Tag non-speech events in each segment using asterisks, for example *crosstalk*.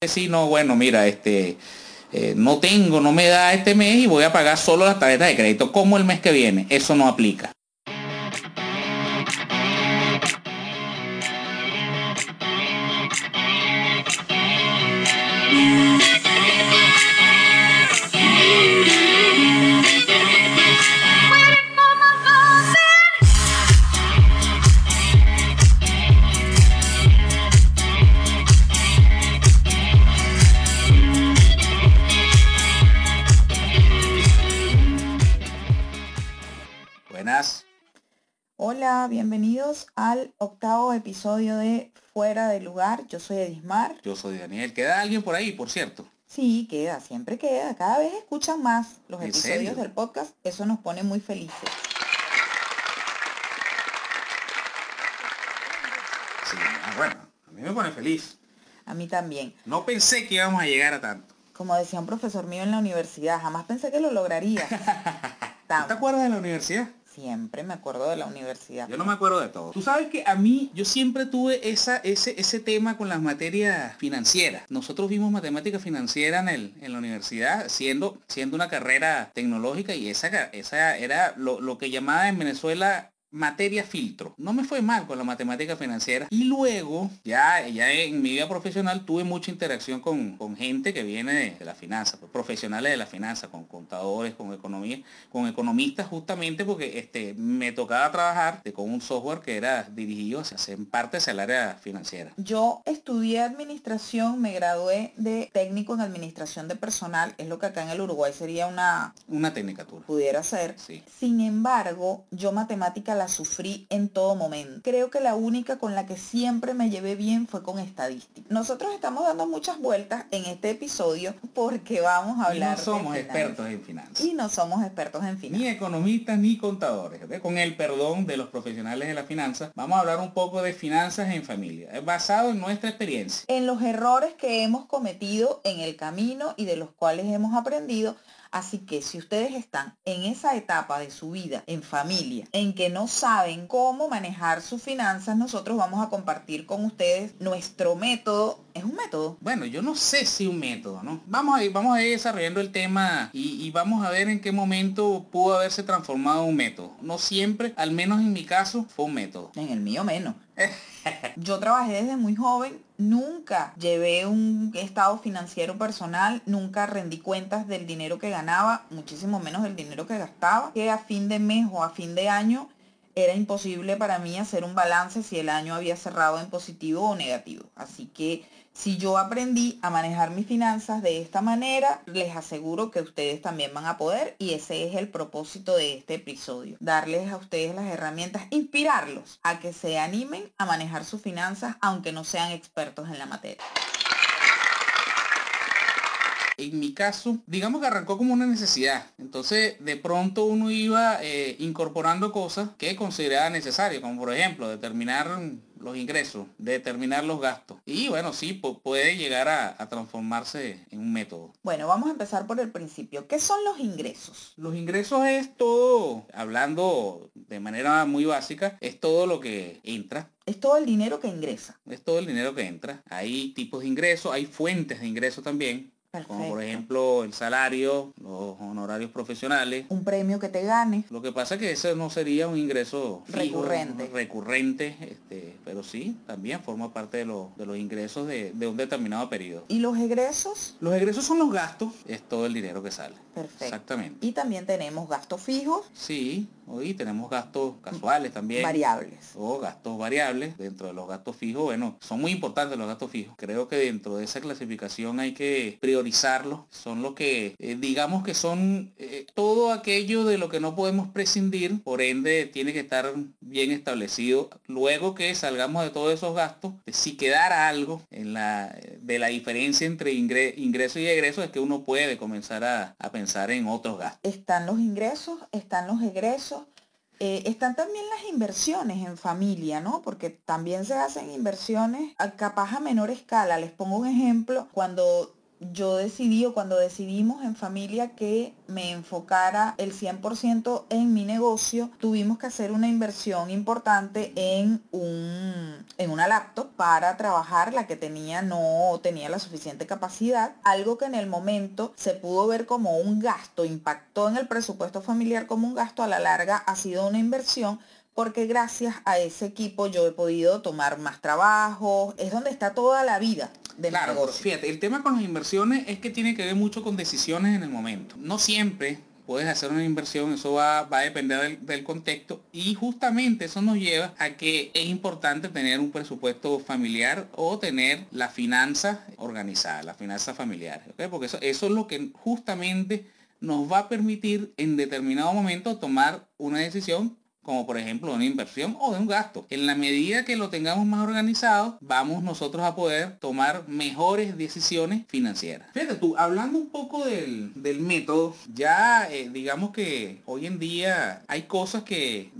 decir, no, bueno, mira, este, eh, no tengo, no me da este mes y voy a pagar solo las tarjetas de crédito como el mes que viene. Eso no aplica. Hola, bienvenidos al octavo episodio de Fuera de Lugar. Yo soy Edismar. Yo soy Daniel. ¿Queda alguien por ahí, por cierto? Sí, queda, siempre queda. Cada vez escuchan más los ¿En episodios serio? del podcast. Eso nos pone muy felices. Sí, ah, bueno, a mí me pone feliz. A mí también. No pensé que íbamos a llegar a tanto. Como decía un profesor mío en la universidad, jamás pensé que lo lograría. *laughs* ¿Tú Tam- te acuerdas de la universidad? Siempre me acuerdo de la universidad. Yo no me acuerdo de todo. Tú sabes que a mí, yo siempre tuve esa, ese, ese tema con las materias financieras. Nosotros vimos matemática financiera en, el, en la universidad, siendo, siendo una carrera tecnológica y esa, esa era lo, lo que llamaba en Venezuela materia filtro. No me fue mal con la matemática financiera. Y luego, ya, ya en mi vida profesional, tuve mucha interacción con, con gente que viene de, de la finanza, pues, profesionales de la finanza, con contadores, con economía, con economistas justamente porque este, me tocaba trabajar de- con un software que era dirigido hacia, en parte hacia el área financiera. Yo estudié administración, me gradué de técnico en administración de personal, es lo que acá en el Uruguay sería una, Una tecnicatura. pudiera ser. Sí. Sin embargo, yo matemática la sufrí en todo momento. Creo que la única con la que siempre me llevé bien fue con estadística. Nosotros estamos dando muchas vueltas en este episodio porque vamos a Y hablar no de somos expertos en finanzas. Y no somos expertos en finanzas. Ni economistas ni contadores. Con el perdón de los profesionales de la finanza, vamos a hablar un poco de finanzas en familia, basado en nuestra experiencia. En los errores que hemos cometido en el camino y de los cuales hemos aprendido. Así que si ustedes están en esa etapa de su vida, en familia, en que no saben cómo manejar sus finanzas, nosotros vamos a compartir con ustedes nuestro método. ¿Es un método? Bueno, yo no sé si un método, ¿no? Vamos a ir, vamos a ir desarrollando el tema y, y vamos a ver en qué momento pudo haberse transformado un método. No siempre, al menos en mi caso, fue un método. En el mío menos. *laughs* Yo trabajé desde muy joven, nunca llevé un estado financiero personal, nunca rendí cuentas del dinero que ganaba, muchísimo menos del dinero que gastaba, que a fin de mes o a fin de año era imposible para mí hacer un balance si el año había cerrado en positivo o negativo. Así que si yo aprendí a manejar mis finanzas de esta manera, les aseguro que ustedes también van a poder y ese es el propósito de este episodio. Darles a ustedes las herramientas, inspirarlos a que se animen a manejar sus finanzas aunque no sean expertos en la materia. En mi caso, digamos que arrancó como una necesidad. Entonces, de pronto uno iba eh, incorporando cosas que consideraba necesarias, como por ejemplo, determinar los ingresos, determinar los gastos. Y bueno, sí, pu- puede llegar a, a transformarse en un método. Bueno, vamos a empezar por el principio. ¿Qué son los ingresos? Los ingresos es todo, hablando de manera muy básica, es todo lo que entra. Es todo el dinero que ingresa. Es todo el dinero que entra. Hay tipos de ingresos, hay fuentes de ingresos también, como por ejemplo el salario, los honorarios profesionales. Un premio que te gane. Lo que pasa es que ese no sería un ingreso fijo, Recurrente. recurrente, este, pero sí, también forma parte de, los- de los ingresos de, de un determinado periodo. ¿Y los egresos? Los egresos son los gastos, es todo el dinero que sale. Perfecto. Exactamente. Y también tenemos gastos fijos, Sí, hoy tenemos gastos casuales también. variables. o gastos variables dentro de los gastos fijos. Bueno son muy importantes los gastos fijos. Creo que dentro de esa clasificación hay que priorizarlos son los que eh, digamos que son eh, todo aquello de lo que no podemos prescindir. Por ende tiene que estar bien establecido. Luego que salgamos de todos esos gastos si quedara algo en la de la diferencia entre ingre- ingreso y egreso es que uno puede comenzar a, a pensar en otros gastos. Están los ingresos, están los egresos, eh, están también las inversiones en familia, ¿no? Porque también se hacen inversiones a capaz a menor escala. Les pongo un ejemplo, cuando yo decidí o cuando decidimos en familia que me enfocara el 100% en mi negocio, tuvimos que hacer una inversión importante en, un, en una laptop para trabajar. La que tenía no tenía la suficiente capacidad. Algo que en el momento se pudo ver como un gasto, impactó en el presupuesto familiar como un gasto, a la larga ha sido una inversión porque gracias a ese equipo yo he podido tomar más trabajo, es donde está toda la vida de claro, fíjate, el tema con las inversiones es que tiene que ver mucho con decisiones en el momento. No siempre puedes hacer una inversión, eso va, a depender del, contexto. Y justamente eso nos lleva a que es importante tener un presupuesto familiar o tener la finanza organizada, la finanza familiar, porque eso, eso es lo que justamente nos va a permitir en determinado momento tomar una decisión como por ejemplo una inversión o de un gasto. En la medida que lo tengamos más organizado, vamos nosotros a poder tomar mejores decisiones financieras. Fíjate tú, hablando un poco del, método, ya eh, digamos que hoy en día hay cosas que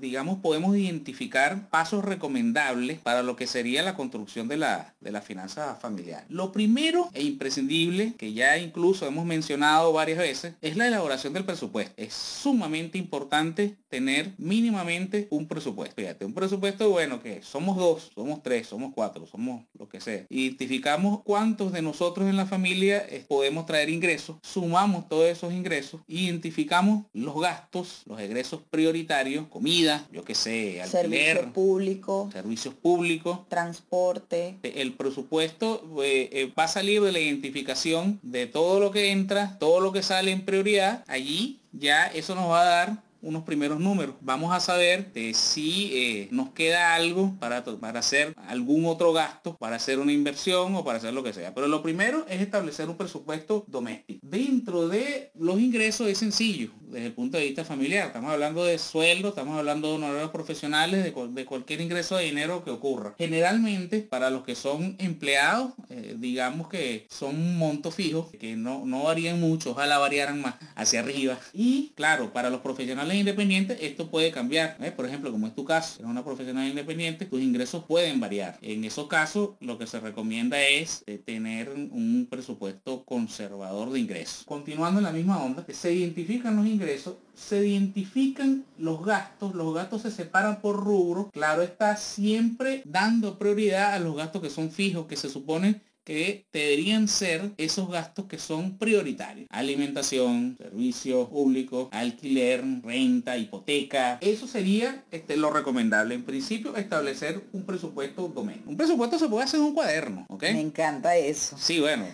digamos podemos identificar pasos recomendables para lo que sería la construcción de la, de la finanza familiar. Lo primero e imprescindible, que ya incluso hemos mencionado varias veces, es la elaboración del presupuesto. Es sumamente importante tener mínimamente un presupuesto. Fíjate, un presupuesto bueno que somos dos, somos tres, somos cuatro, somos lo que sea. Identificamos cuántos de nosotros en la familia eh, podemos traer ingresos, sumamos todos esos ingresos, identificamos los gastos, los egresos prioritarios, comida, yo que sé, alquiler, servicio público, servicios públicos, transporte. El presupuesto eh, eh, va a salir de la identificación de todo lo que entra, todo lo que sale en prioridad. Allí ya eso nos va a dar unos primeros números. Vamos a saber de si eh, nos queda algo para, para hacer algún otro gasto, para hacer una inversión o para hacer lo que sea. Pero lo primero es establecer un presupuesto doméstico. Dentro de los ingresos es sencillo desde el punto de vista familiar. Estamos hablando de sueldo, estamos hablando de honorarios profesionales, de, cualquier ingreso de dinero que ocurra. Generalmente, para los que son empleados, eh, digamos que son un monto fijo, que no, no varían mucho, ojalá variaran más hacia arriba. Y claro, para los profesionales independientes, esto puede cambiar. ¿eh? Por ejemplo, como es tu caso, eres una profesional independiente, tus ingresos pueden variar. En esos casos, lo que se recomienda es eh, tener un presupuesto conservador de ingresos. Continuando en la misma onda, se identifican los ingresos ingresos, se identifican los gastos, los gastos se separan por rubro, claro está siempre dando prioridad a los gastos que son fijos, que se suponen que deberían ser esos gastos que son prioritarios. Alimentación, servicios públicos, alquiler, renta, hipoteca. Eso sería este, lo recomendable. En principio, establecer un presupuesto doméstico. Un presupuesto se puede hacer en un cuaderno, ¿ok? Me encanta eso. Sí, bueno,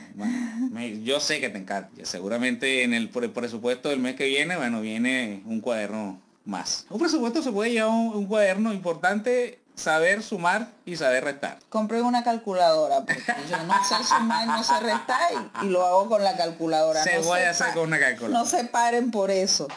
yo sé que te encanta. Seguramente en el presupuesto del mes que viene, bueno, viene un cuaderno más. Un presupuesto se puede llevar un cuaderno importante saber sumar y saber restar. Compré una calculadora porque yo no sé sumar, no sé restar y, lo hago con la calculadora. Se voy a hacer con una calculadora. No se paren por eso.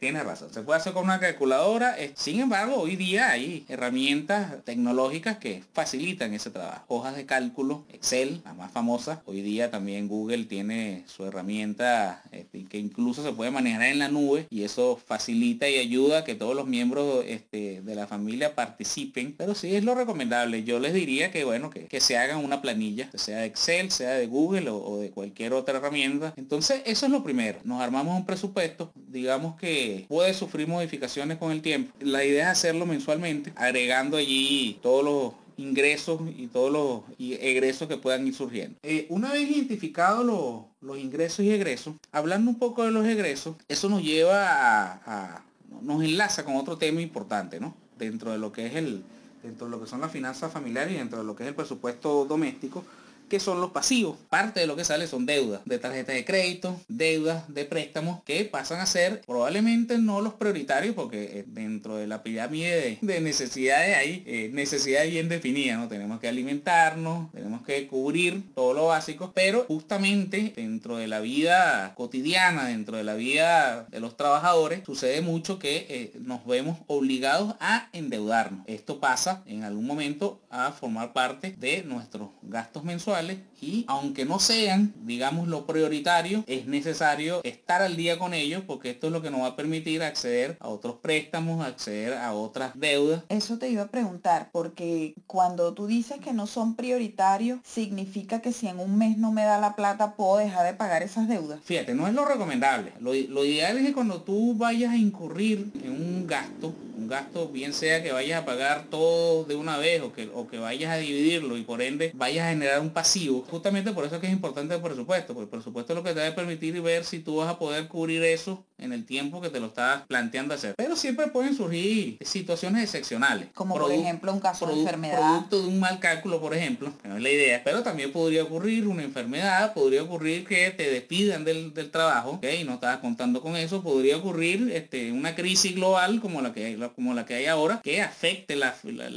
Tiene, razón, se puede hacer con una calculadora. Sin embargo, hoy día hay herramientas tecnológicas que facilitan ese trabajo. Hojas de cálculo, Excel, la más famosa. Hoy día también Google tiene su herramienta este, que incluso se puede manejar en la nube y eso facilita y ayuda a que todos los miembros este, de la familia participen. Pero sí es lo recomendable. Yo les diría que bueno, que, se hagan una planilla, sea de Excel, sea de Google o de cualquier otra herramienta. Entonces, eso es lo primero. Nos armamos un presupuesto, digamos que puede sufrir modificaciones con el tiempo. La idea es hacerlo mensualmente, agregando allí todos los ingresos y todos los egresos que puedan ir surgiendo. Eh, una vez identificados los, ingresos y egresos, hablando un poco de los egresos, eso nos lleva a, nos enlaza con otro tema importante, ¿no? Dentro de lo que es el, dentro de lo que son las finanzas familiares y dentro de lo que es el presupuesto doméstico, que son los pasivos. Parte de lo que sale son deudas de tarjetas de crédito, deudas de préstamos que pasan a ser probablemente no los prioritarios porque eh, dentro de la pirámide de, necesidades hay eh, necesidades bien definidas, ¿no? Tenemos que alimentarnos, tenemos que cubrir todo lo básico, pero justamente dentro de la vida cotidiana, dentro de la vida de los trabajadores, sucede mucho que eh, nos vemos obligados a endeudarnos. Esto pasa en algún momento a formar parte de nuestros gastos mensuales mensuales y aunque no sean, digamos, lo prioritario, es necesario estar al día con ellos porque esto es lo que nos va a permitir acceder a otros préstamos, acceder a otras deudas. Eso te iba a preguntar, porque cuando tú dices que no son prioritarios, significa que si en un mes no me da la plata, puedo dejar de pagar esas deudas. Fíjate, no es lo recomendable. Lo, lo ideal es que cuando tú vayas a incurrir en un gasto, un gasto bien sea que vayas a pagar todo de una vez o que, o que vayas a dividirlo y por ende vayas a generar un pasivo, justamente por eso es que es importante el presupuesto, porque el presupuesto es lo que te va a permitir ver si tú vas a poder cubrir eso en el tiempo que te lo estás planteando hacer. Pero siempre pueden surgir situaciones excepcionales. Como por ejemplo un caso de enfermedad. Producto de un mal cálculo, por ejemplo, que no es la idea. Pero también podría ocurrir una enfermedad, podría ocurrir que te despidan del, trabajo, ¿ok? Y no estabas contando con eso. Podría ocurrir este, una crisis global como la que hay, como la que hay ahora, que afecte la,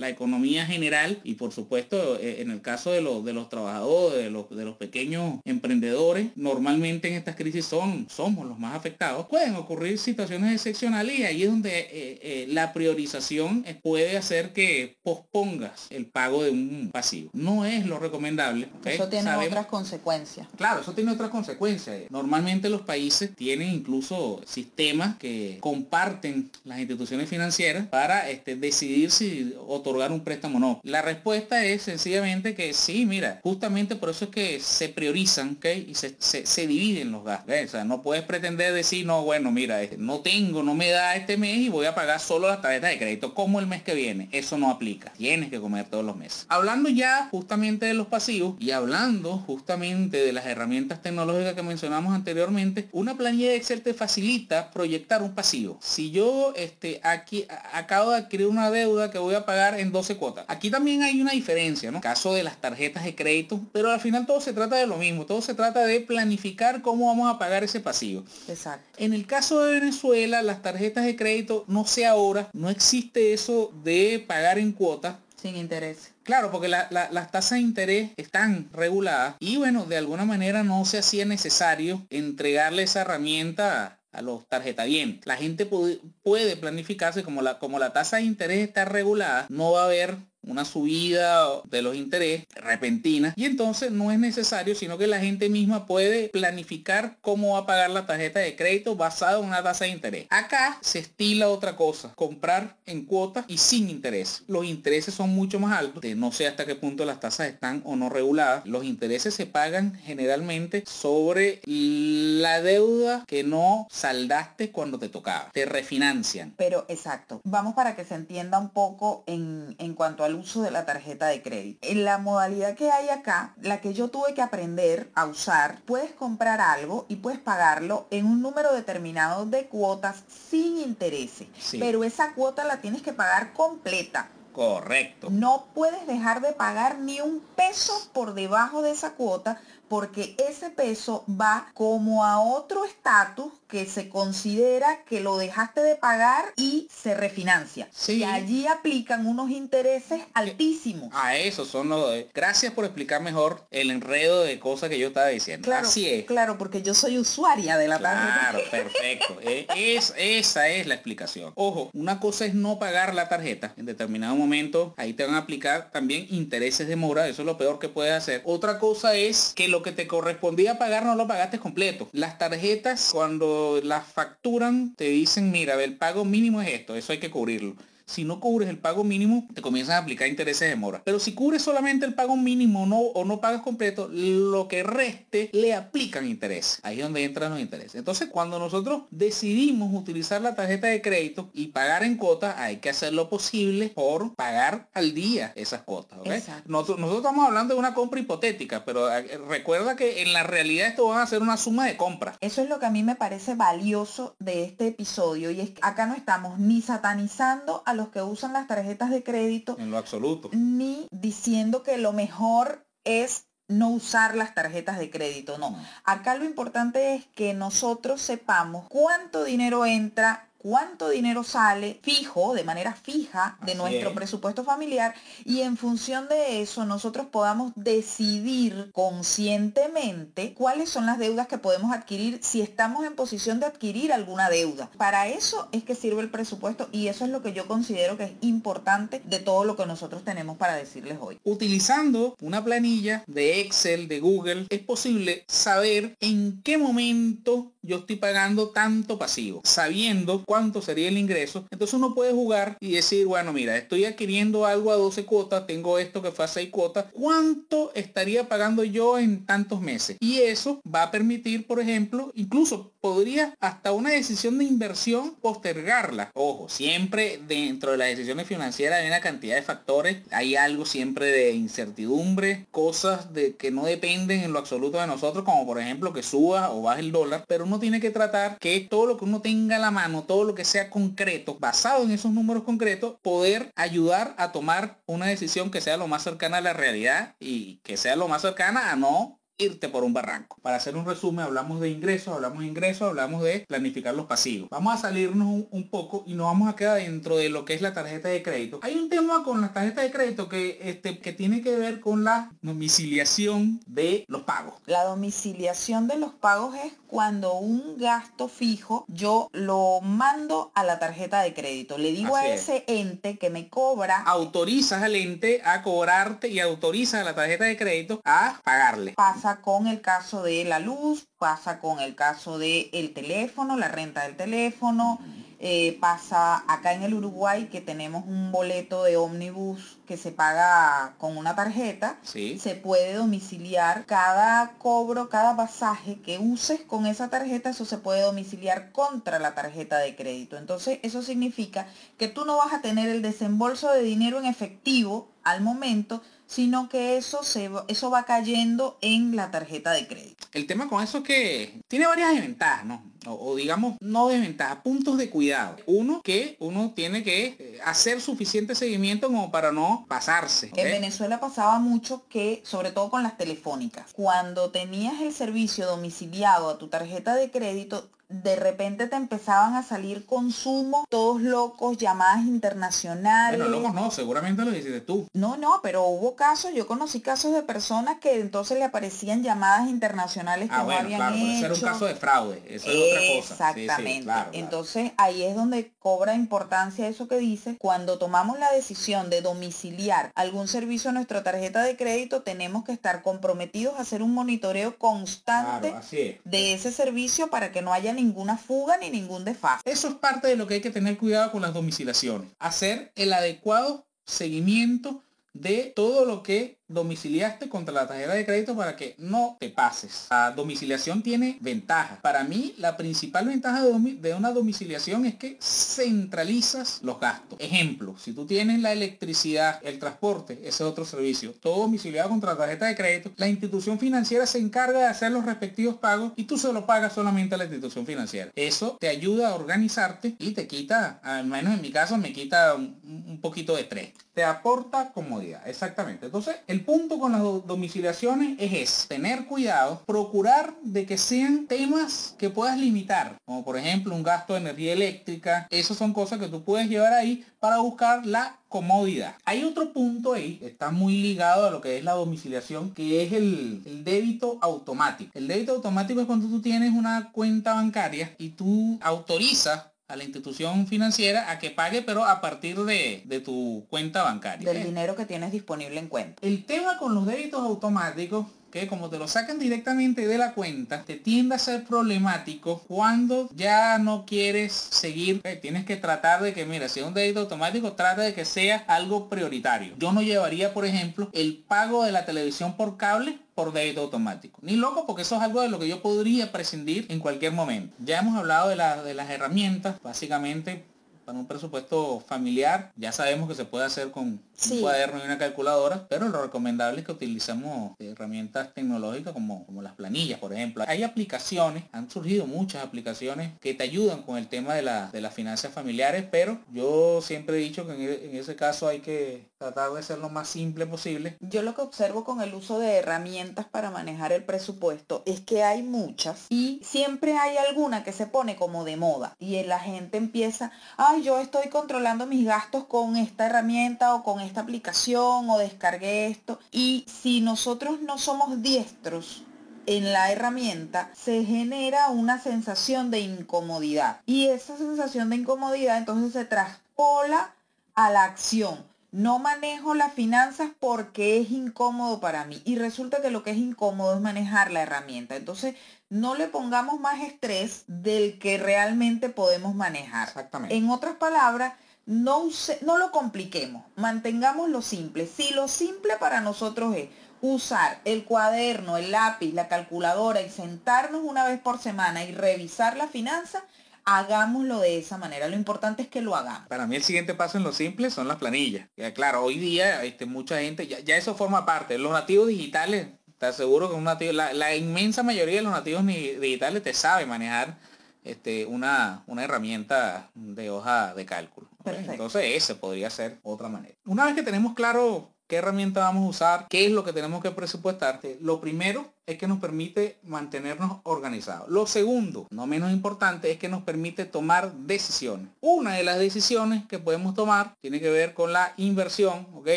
economía general y por supuesto eh, en el caso de los, de los trabajadores, de los, de los pequeños emprendedores, normalmente en estas crisis son, somos los más afectados. Pueden ocurrir situaciones excepcionales y ahí es donde eh, eh, la priorización puede hacer que pospongas el pago de un pasivo. No es lo recomendable. Eso tiene otras consecuencias. Claro, eso tiene otras consecuencias. Normalmente los países tienen incluso sistemas que comparten las instituciones financieras para este, decidir si otorgar un préstamo o no. La respuesta es sencillamente que sí, mira, justamente por eso es que se priorizan y se, dividen los gastos. O sea, no puedes pretender decir, no, bueno, mira, no tengo, no me da este mes y voy a pagar solo las tarjetas de crédito como el mes que viene. Eso no aplica. Tienes que comer todos los meses. Hablando ya justamente de los pasivos y hablando justamente de las herramientas tecnológicas que mencionamos anteriormente, una planilla de Excel te facilita proyectar un pasivo. Si yo este, aquí acabo de adquirir una deuda que voy a pagar en 12 cuotas. Aquí también hay una diferencia, ¿no? Caso de las tarjetas de crédito, pero al final todo se trata de lo mismo. Todo se trata de planificar cómo vamos a pagar ese pasivo. Exacto. En el caso de Venezuela, las tarjetas de crédito, no sé ahora, no existe eso de pagar en cuotas. Sin interés. Claro, porque las tasas de interés están reguladas y bueno, de alguna manera no se hacía necesario entregarle esa herramienta a los tarjetavientes. La gente puede, planificarse como la, como la tasa de interés está regulada, no va a haber una subida de los intereses repentina y entonces no es necesario sino que la gente misma puede planificar cómo va a pagar la tarjeta de crédito basado en una tasa de interés. Acá se estila otra cosa, comprar en cuotas y sin interés. Los intereses son mucho más altos, no sé hasta qué punto las tasas están o no reguladas. Los intereses se pagan generalmente sobre la deuda que no saldaste cuando te tocaba. Te refinancian. Pero exacto. Vamos para que se entienda un poco en, en cuanto al uso de la tarjeta de crédito. En la modalidad que hay acá, la que yo tuve que aprender a usar, puedes comprar algo y puedes pagarlo en un número determinado de cuotas sin intereses. Pero esa cuota la tienes que pagar completa. Correcto. No puedes dejar de pagar ni un peso por debajo de esa cuota porque ese peso va como a otro estatus que se considera que lo dejaste de pagar y se refinancia. Y allí aplican unos intereses altísimos. A eso son los... Gracias por explicar mejor el enredo de cosas que yo estaba diciendo. Claro, Así es. Claro, porque yo soy usuaria de la tarjeta. Claro, *laughs* perfecto. E, es, esa es la explicación. Ojo, una cosa es no pagar la tarjeta. En determinado momento ahí te van a aplicar también intereses de mora. Eso es lo peor que puedes hacer. Otra cosa es que lo que te correspondía pagar no lo pagaste completo. Las tarjetas cuando las facturan te dicen, mira, el pago mínimo es esto, eso hay que cubrirlo. Si no cubres el pago mínimo, te comienzan a aplicar intereses de mora. Pero si cubres solamente el pago mínimo no, o no pagas completo, lo que reste le aplican interés. Ahí es donde entran los intereses. Entonces, cuando nosotros decidimos utilizar la tarjeta de crédito y pagar en cuotas, hay que hacer lo posible por pagar al día esas cuotas. Nosotros, nosotros estamos hablando de una compra hipotética, pero eh, recuerda que en la realidad esto va a ser una suma de compras. Eso es lo que a mí me parece valioso de este episodio y es que acá no estamos ni satanizando a los que usan las tarjetas de crédito. En lo absoluto. Ni diciendo que lo mejor es no usar las tarjetas de crédito, no. Acá lo importante es que nosotros sepamos cuánto dinero entra cuánto dinero sale fijo, de manera fija, de Así nuestro es. presupuesto familiar y en función de eso nosotros podamos decidir conscientemente cuáles son las deudas que podemos adquirir si estamos en posición de adquirir alguna deuda. Para eso es que sirve el presupuesto y eso es lo que yo considero que es importante de todo lo que nosotros tenemos para decirles hoy. Utilizando una planilla de Excel, de Google, es posible saber en qué momento yo estoy pagando tanto pasivo, sabiendo cuánto sería el ingreso. Entonces uno puede jugar y decir, bueno, mira, estoy adquiriendo algo a 12 cuotas, tengo esto que fue a 6 cuotas, ¿cuánto estaría pagando yo en tantos meses? Y eso va a permitir, por ejemplo, incluso podría hasta una decisión de inversión postergarla. Ojo, siempre dentro de las decisiones financieras hay una cantidad de factores, hay algo siempre de incertidumbre, cosas de que no dependen en lo absoluto de nosotros, como por ejemplo que suba o baje el dólar, pero uno tiene que tratar que todo lo que uno tenga a la mano, todo lo que sea concreto, basado en esos números concretos, poder ayudar a tomar una decisión que sea lo más cercana a la realidad y que sea lo más cercana a no irte por un barranco. Para hacer un resumen, hablamos de ingresos, hablamos de ingresos, hablamos de planificar los pasivos. Vamos a salirnos un, un, poco y nos vamos a quedar dentro de lo que es la tarjeta de crédito. Hay un tema con la tarjeta de crédito que, este, que tiene que ver con la domiciliación de los pagos. La domiciliación de los pagos es cuando un gasto fijo yo lo mando a la tarjeta de crédito. Le digo Así a es. ese ente que me cobra Autorizas al ente a cobrarte y autorizas a la tarjeta de crédito a pagarle. pasa con el caso de la luz, pasa con el caso del el teléfono, la renta del teléfono, eh, pasa acá en el Uruguay que tenemos un boleto de ómnibus que se paga con una tarjeta. Sí. Se puede domiciliar cada cobro, cada pasaje que uses con esa tarjeta, eso se puede domiciliar contra la tarjeta de crédito. Entonces, eso significa que tú no vas a tener el desembolso de dinero en efectivo al momento, sino que eso, se, eso va cayendo en la tarjeta de crédito. El tema con eso es que tiene varias desventajas, ¿no? O, o digamos, no desventajas, puntos de cuidado. Uno, que uno tiene que eh, hacer suficiente seguimiento como para no pasarse. En Venezuela pasaba mucho que, sobre todo con las telefónicas, cuando tenías el servicio domiciliado a tu tarjeta de crédito, de repente te empezaban a salir consumos, todos locos, llamadas internacionales. Bueno, locos no, seguramente lo hiciste tú. No, no, pero hubo casos, yo conocí casos de personas que entonces le aparecían llamadas internacionales que Ah, no bueno, habían claro, hecho. eso era un caso de fraude, eso otra cosa. Sí, sí, Exactamente. claro. Entonces ahí es donde cobra importancia eso que dice. Cuando tomamos la decisión de domiciliar algún servicio a nuestra tarjeta de crédito, tenemos que estar comprometidos a hacer un monitoreo constante Claro, así es. de ese servicio para que no haya ninguna fuga ni ningún desfase. Eso es parte de lo que hay que tener cuidado con las domiciliaciones. Hacer el adecuado seguimiento de todo lo que domiciliaste contra la tarjeta de crédito para que no te pases. La domiciliación tiene ventajas. Para mí, la principal ventaja de, una domiciliación es que centralizas los gastos. Ejemplo, si tú tienes la electricidad, el transporte, ese es otro servicio, todo domiciliado contra la tarjeta de crédito, la institución financiera se encarga de hacer los respectivos pagos y tú se lo pagas solamente a la institución financiera. Eso te ayuda a organizarte y te quita, al menos en mi caso, me quita un, un poquito de estrés. Te aporta comodidad, exactamente. Entonces, el punto con las do- domiciliaciones es ese, tener cuidado, procurar de que sean temas que puedas limitar, como por ejemplo un gasto de energía eléctrica, esas son cosas que tú puedes llevar ahí para buscar la comodidad. Hay otro punto ahí, está muy ligado a lo que es la domiciliación, que es el, el débito automático. El débito automático es cuando tú tienes una cuenta bancaria y tú autorizas a la institución financiera a que pague, pero a partir de, de tu cuenta bancaria. Del ¿eh? dinero que tienes disponible en cuenta. El tema con los débitos automáticos, que como te lo sacan directamente de la cuenta, te tiende a ser problemático cuando ya no quieres seguir. eh, Tienes que tratar de que, mira, si es un débito automático, trata de que sea algo prioritario. Yo no llevaría, por ejemplo, el pago de la televisión por cable por débito automático. Ni loco, porque eso es algo de lo que yo podría prescindir en cualquier momento. Ya hemos hablado de, la- de las herramientas, básicamente para un presupuesto familiar. Ya sabemos que se puede hacer con un cuaderno y una calculadora, pero lo recomendable es que utilicemos herramientas tecnológicas como, como las planillas, por ejemplo. Hay aplicaciones, han surgido muchas aplicaciones que te ayudan con el tema de, la, de las finanzas familiares, pero yo siempre he dicho que en, e, en ese caso hay que tratar de ser lo más simple posible. Yo lo que observo con el uso de herramientas para manejar el presupuesto es que hay muchas y siempre hay alguna que se pone como de moda y la gente empieza, ay, yo estoy controlando mis gastos con esta herramienta o con esta aplicación o descargué esto. Y si nosotros no somos diestros en la herramienta se genera una sensación de incomodidad y esa sensación de incomodidad entonces se traspola a la acción no manejo las finanzas porque es incómodo para mí. Y resulta que lo que es incómodo es manejar la herramienta. Entonces, no le pongamos más estrés del que realmente podemos manejar. Exactamente. En otras palabras, no, no lo compliquemos, mantengamos lo simple. Si lo simple para nosotros es usar el cuaderno, el lápiz, la calculadora y sentarnos una vez por semana y revisar la finanza, hagámoslo de esa manera. Lo importante es que lo hagamos. Para mí el siguiente paso en lo simple son las planillas. claro, hoy día este, mucha gente, ya, eso forma parte. Los nativos digitales, te aseguro que un nativo, la, inmensa mayoría de los nativos digitales te sabe manejar este, una, una herramienta de hoja de cálculo. Entonces ese podría ser otra manera. Una vez que tenemos claro qué herramienta vamos a usar, qué es lo que tenemos que presupuestar. Lo primero es que nos permite mantenernos organizados. Lo segundo, no menos importante, es que nos permite tomar decisiones. Una de las decisiones que podemos tomar tiene que ver con la inversión. ¿ok?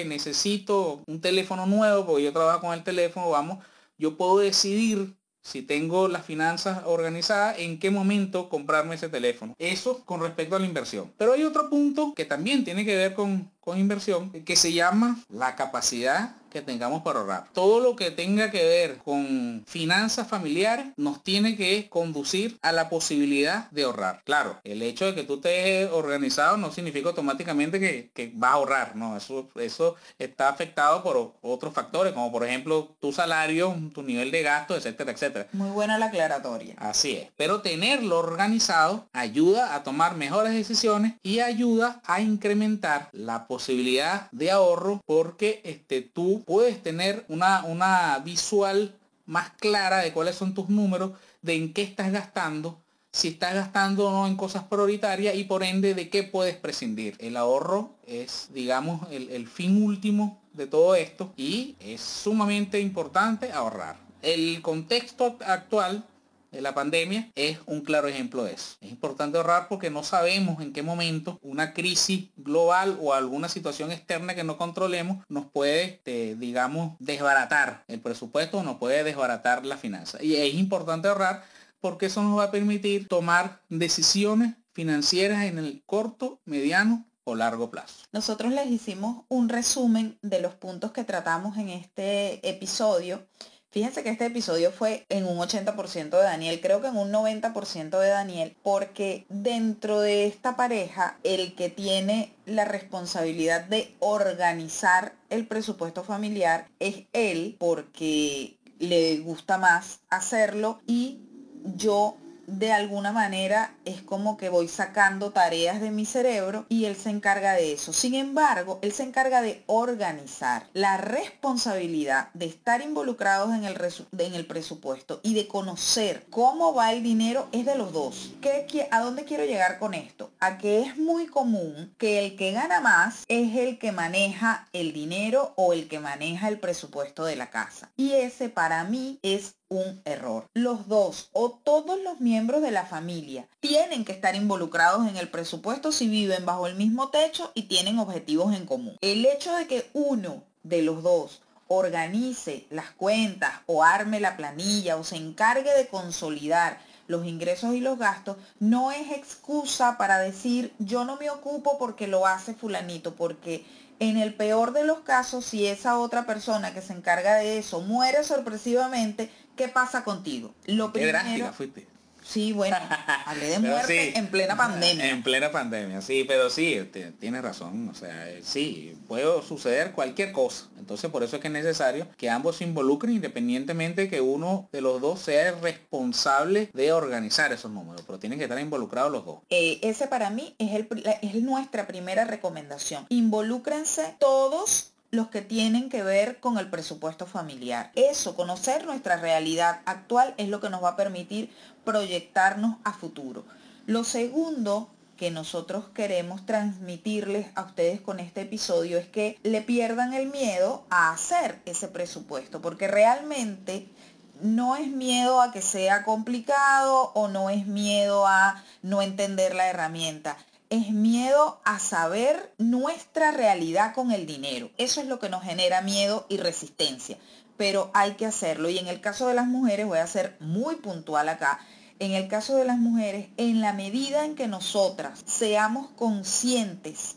Necesito un teléfono nuevo porque yo trabajo con el teléfono, vamos. Yo puedo decidir si tengo las finanzas organizadas, en qué momento comprarme ese teléfono. Eso con respecto a la inversión. Pero hay otro punto que también tiene que ver con, con inversión, que se llama la capacidad que tengamos para ahorrar. Todo lo que tenga que ver con finanzas familiares nos tiene que conducir a la posibilidad de ahorrar. Claro, el hecho de que tú estés organizado no significa automáticamente que, que vas a ahorrar, no, eso, eso está afectado por otros factores, como por ejemplo tu salario, tu nivel de gasto, etcétera, etcétera. Muy buena la aclaratoria. Así es, pero tenerlo organizado ayuda a tomar mejores decisiones y ayuda a incrementar la posibilidad de ahorro porque este, tú puedes tener una, una visual más clara de cuáles son tus números, de en qué estás gastando, si estás gastando o no en cosas prioritarias y por ende de qué puedes prescindir. El ahorro es, digamos, el, el fin último de todo esto y es sumamente importante ahorrar. El contexto actual de la pandemia es un claro ejemplo de eso. Es importante ahorrar porque no sabemos en qué momento una crisis global o alguna situación externa que no controlemos nos puede, este, digamos, desbaratar el presupuesto o nos puede desbaratar la finanza. Y es importante ahorrar porque eso nos va a permitir tomar decisiones financieras en el corto, mediano o largo plazo. Nosotros les hicimos un resumen de los puntos que tratamos en este episodio Fíjense que este episodio fue en un 80% de Daniel, creo que en un 90% de Daniel, porque dentro de esta pareja, el que tiene la responsabilidad de organizar el presupuesto familiar es él, porque le gusta más hacerlo y yo de alguna manera es como que voy sacando tareas de mi cerebro y él se encarga de eso. Sin embargo, él se encarga de organizar la responsabilidad de estar involucrados en el, en el presupuesto y de conocer cómo va el dinero es de los dos. ¿Qué, ¿A dónde quiero llegar con esto? A que es muy común que el que gana más es el que maneja el dinero o el que maneja el presupuesto de la casa. Y ese para mí es un error. Los dos o todos los miembros de la familia tienen que estar involucrados en el presupuesto si viven bajo el mismo techo y tienen objetivos en común. El hecho de que uno de los dos organice las cuentas o arme la planilla o se encargue de consolidar los ingresos y los gastos, no es excusa para decir yo no me ocupo porque lo hace fulanito, porque en el peor de los casos, si esa otra persona que se encarga de eso muere sorpresivamente, ¿qué pasa contigo? Lo primero, fuiste. Sí, bueno, hablé de *laughs* muerte en plena pandemia. En plena pandemia, sí, pero sí, tienes razón. O sea, eh, sí, puede suceder cualquier cosa. Entonces, por eso es que es necesario que ambos se involucren independientemente que uno de los dos sea el responsable de organizar esos números, pero tienen que estar involucrados los dos. Eh, ese para mí es, el, es nuestra primera recomendación. Involúcrense todos los que tienen que ver con el presupuesto familiar. Eso, conocer nuestra realidad actual es lo que nos va a permitir proyectarnos a futuro. Lo segundo que nosotros queremos transmitirles a ustedes con este episodio es que le pierdan el miedo a hacer ese presupuesto, porque realmente no es miedo a que sea complicado o no es miedo a no entender la herramienta es miedo a saber nuestra realidad con el dinero. Eso es lo que nos genera miedo y resistencia, pero hay que hacerlo. Y en el caso de las mujeres, voy a ser muy puntual acá, en el caso de las mujeres, en la medida en que nosotras seamos conscientes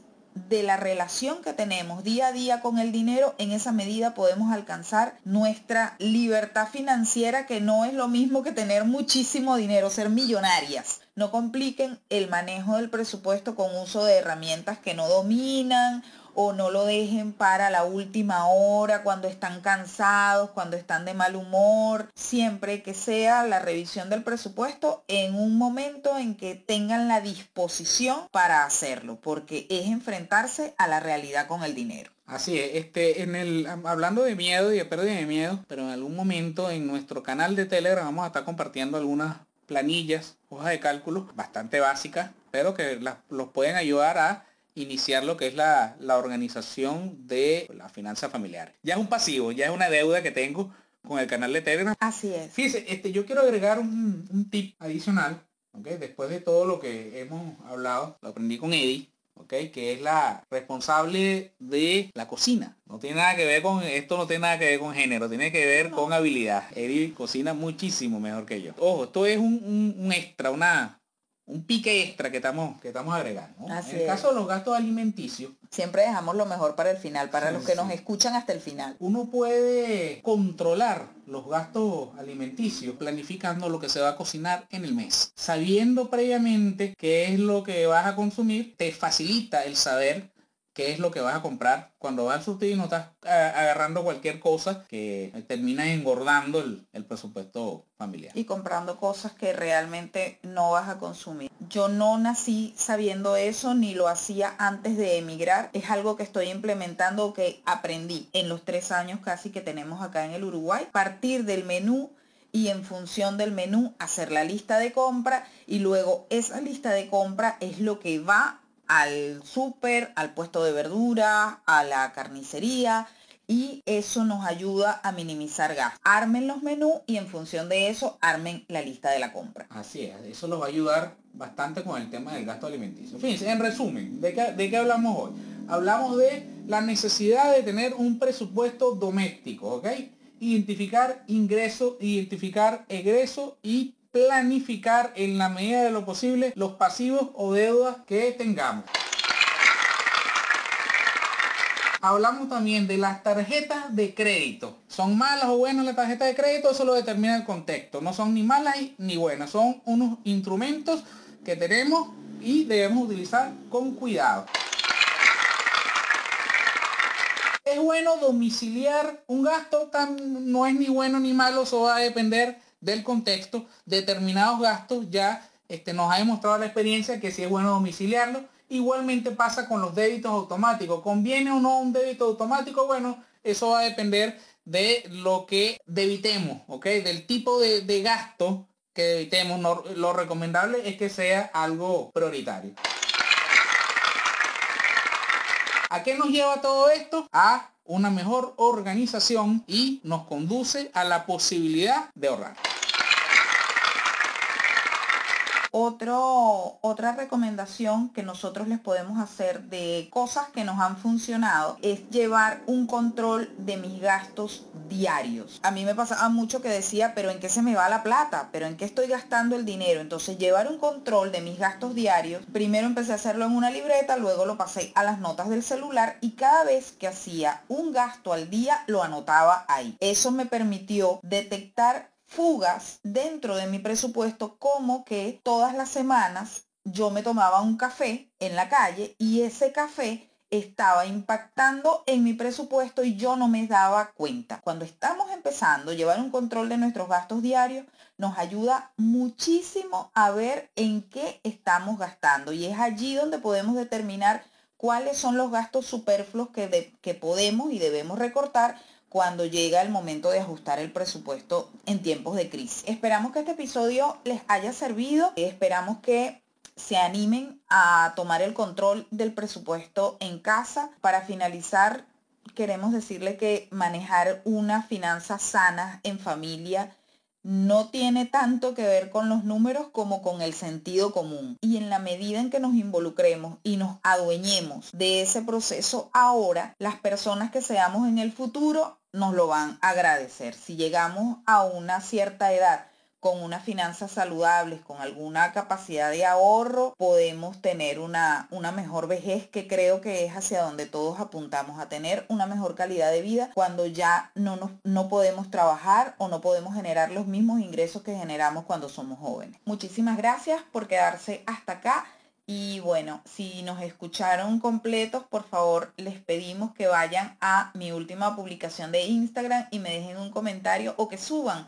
de la relación que tenemos día a día con el dinero, en esa medida podemos alcanzar nuestra libertad financiera, que no es lo mismo que tener muchísimo dinero, ser millonarias. No compliquen el manejo del presupuesto con uso de herramientas que no dominan o no lo dejen para la última hora, cuando están cansados, cuando están de mal humor. Siempre que sea la revisión del presupuesto en un momento en que tengan la disposición para hacerlo, porque es enfrentarse a la realidad con el dinero. Así es, este, en el, hablando de miedo y de pérdida de miedo, pero en algún momento en nuestro canal de Telegram vamos a estar compartiendo algunas planillas, hojas de cálculo bastante básicas, pero que los pueden ayudar a iniciar lo que es la, organización de la finanza familiar. Ya es un pasivo, ya es una deuda que tengo con el canal de Telegram. Así es. Fíjese, este, yo quiero agregar un, tip adicional, ¿okay? después de todo lo que hemos hablado, lo aprendí con Eddie, ¿okay? que es la responsable de la cocina. No tiene nada que ver con, esto no tiene nada que ver con género, tiene que ver con habilidad. Eddie cocina muchísimo mejor que yo. Ojo, esto es un extra, una, un pique extra que estamos, que estamos agregando. en el caso de los gastos alimenticios. Siempre dejamos lo mejor para el final, para los que nos escuchan hasta el final. Uno puede controlar los gastos alimenticios planificando lo que se va a cocinar en el mes. Sabiendo previamente qué es lo que vas a consumir, te facilita el saber qué es lo que vas a comprar. Cuando vas al surtido y no estás eh, agarrando cualquier cosa que termina engordando el, presupuesto familiar. Y comprando cosas que realmente no vas a consumir. Yo no nací sabiendo eso ni lo hacía antes de emigrar. Es algo que estoy implementando que aprendí en los tres años casi que tenemos acá en el Uruguay. Partir del menú y en función del menú hacer la lista de compra y luego esa lista de compra es lo que va al súper, al puesto de verdura, a la carnicería y eso nos ayuda a minimizar gastos. Armen los menús y en función de eso armen la lista de la compra. Así es, eso los va a ayudar bastante con el tema del gasto alimenticio. Fíjense, en resumen, ¿de qué, de qué hablamos hoy? Hablamos de la necesidad de tener un presupuesto doméstico, ¿ok? Identificar ingreso, identificar egreso y planificar en la medida de lo posible los pasivos o deudas que tengamos. Hablamos también de las tarjetas de crédito. ¿Son malas o buenas las tarjetas de crédito? Eso lo determina el contexto. No son ni malas ni buenas. Son unos instrumentos que tenemos y debemos utilizar con cuidado. Es bueno domiciliar un gasto, no es ni bueno ni malo, eso va a depender del contexto, determinados gastos ya este, nos ha demostrado la experiencia que si es bueno domiciliarlo. Igualmente pasa con los débitos automáticos. ¿Conviene o no un débito automático? Bueno, eso va a depender de lo que debitemos, ¿ok? Del tipo de, gasto que debitemos. lo recomendable es que sea algo prioritario. ¿A qué nos lleva todo esto? A una mejor organización y nos conduce a la posibilidad de ahorrar. Otro, otra recomendación que nosotros les podemos hacer de cosas que nos han funcionado es llevar un control de mis gastos diarios. A mí me pasaba mucho que decía, pero ¿en qué se me va la plata? ¿Pero en qué estoy gastando el dinero? Entonces llevar un control de mis gastos diarios, primero empecé a hacerlo en una libreta, luego lo pasé a las notas del celular y cada vez que hacía un gasto al día lo anotaba ahí. Eso me permitió detectar fugas dentro de mi presupuesto como que todas las semanas yo me tomaba un café en la calle y ese café estaba impactando en mi presupuesto y yo no me daba cuenta. Cuando estamos empezando, llevar un control de nuestros gastos diarios nos ayuda muchísimo a ver en qué estamos gastando y es allí donde podemos determinar cuáles son los gastos superfluos que, que podemos y debemos recortar cuando llega el momento de ajustar el presupuesto en tiempos de crisis. Esperamos que este episodio les haya servido. Esperamos que se animen a tomar el control del presupuesto en casa. Para finalizar, queremos decirle que manejar una finanza sana en familia no tiene tanto que ver con los números como con el sentido común. Y en la medida en que nos involucremos y nos adueñemos de ese proceso ahora, las personas que seamos en el futuro nos lo van a agradecer. Si llegamos a una cierta edad con unas finanzas saludables, con alguna capacidad de ahorro, podemos tener una, una mejor vejez que creo que es hacia donde todos apuntamos a tener una mejor calidad de vida cuando ya no, no podemos trabajar o no podemos generar los mismos ingresos que generamos cuando somos jóvenes. Muchísimas gracias por quedarse hasta acá. Y bueno, si nos escucharon completos, por favor les pedimos que vayan a mi última publicación de Instagram y me dejen un comentario o que suban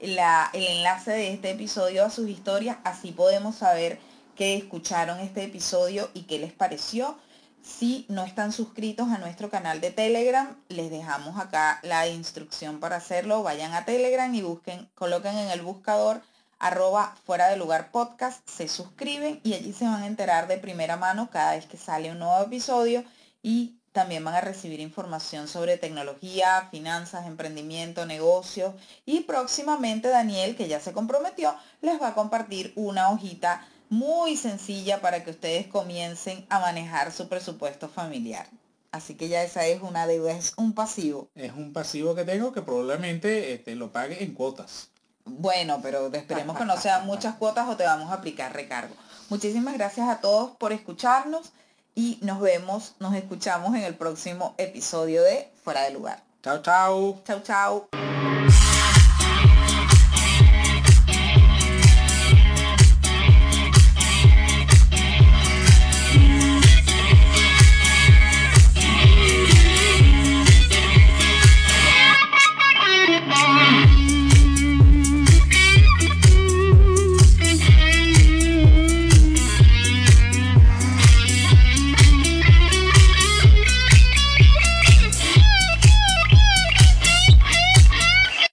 el enlace de este episodio a sus historias, así podemos saber que escucharon este episodio y qué les pareció. Si no están suscritos a nuestro canal de Telegram, les dejamos acá la instrucción para hacerlo. Vayan a Telegram y busquen, coloquen en el buscador arroba fuera de lugar podcast, se suscriben y allí se van a enterar de primera mano cada vez que sale un nuevo episodio y también van a recibir información sobre tecnología, finanzas, emprendimiento, negocios y próximamente Daniel, que ya se comprometió, les va a compartir una hojita muy sencilla para que ustedes comiencen a manejar su presupuesto familiar. Así que ya esa es una deuda, es un pasivo. Es un pasivo que tengo que probablemente este, lo pague en cuotas. Bueno, pero esperemos que no *laughs* sean muchas cuotas o te vamos a aplicar recargo. Muchísimas gracias a todos por escucharnos y nos vemos, nos escuchamos en el próximo episodio de Fuera de Lugar. Chao, chao. Chao, chao.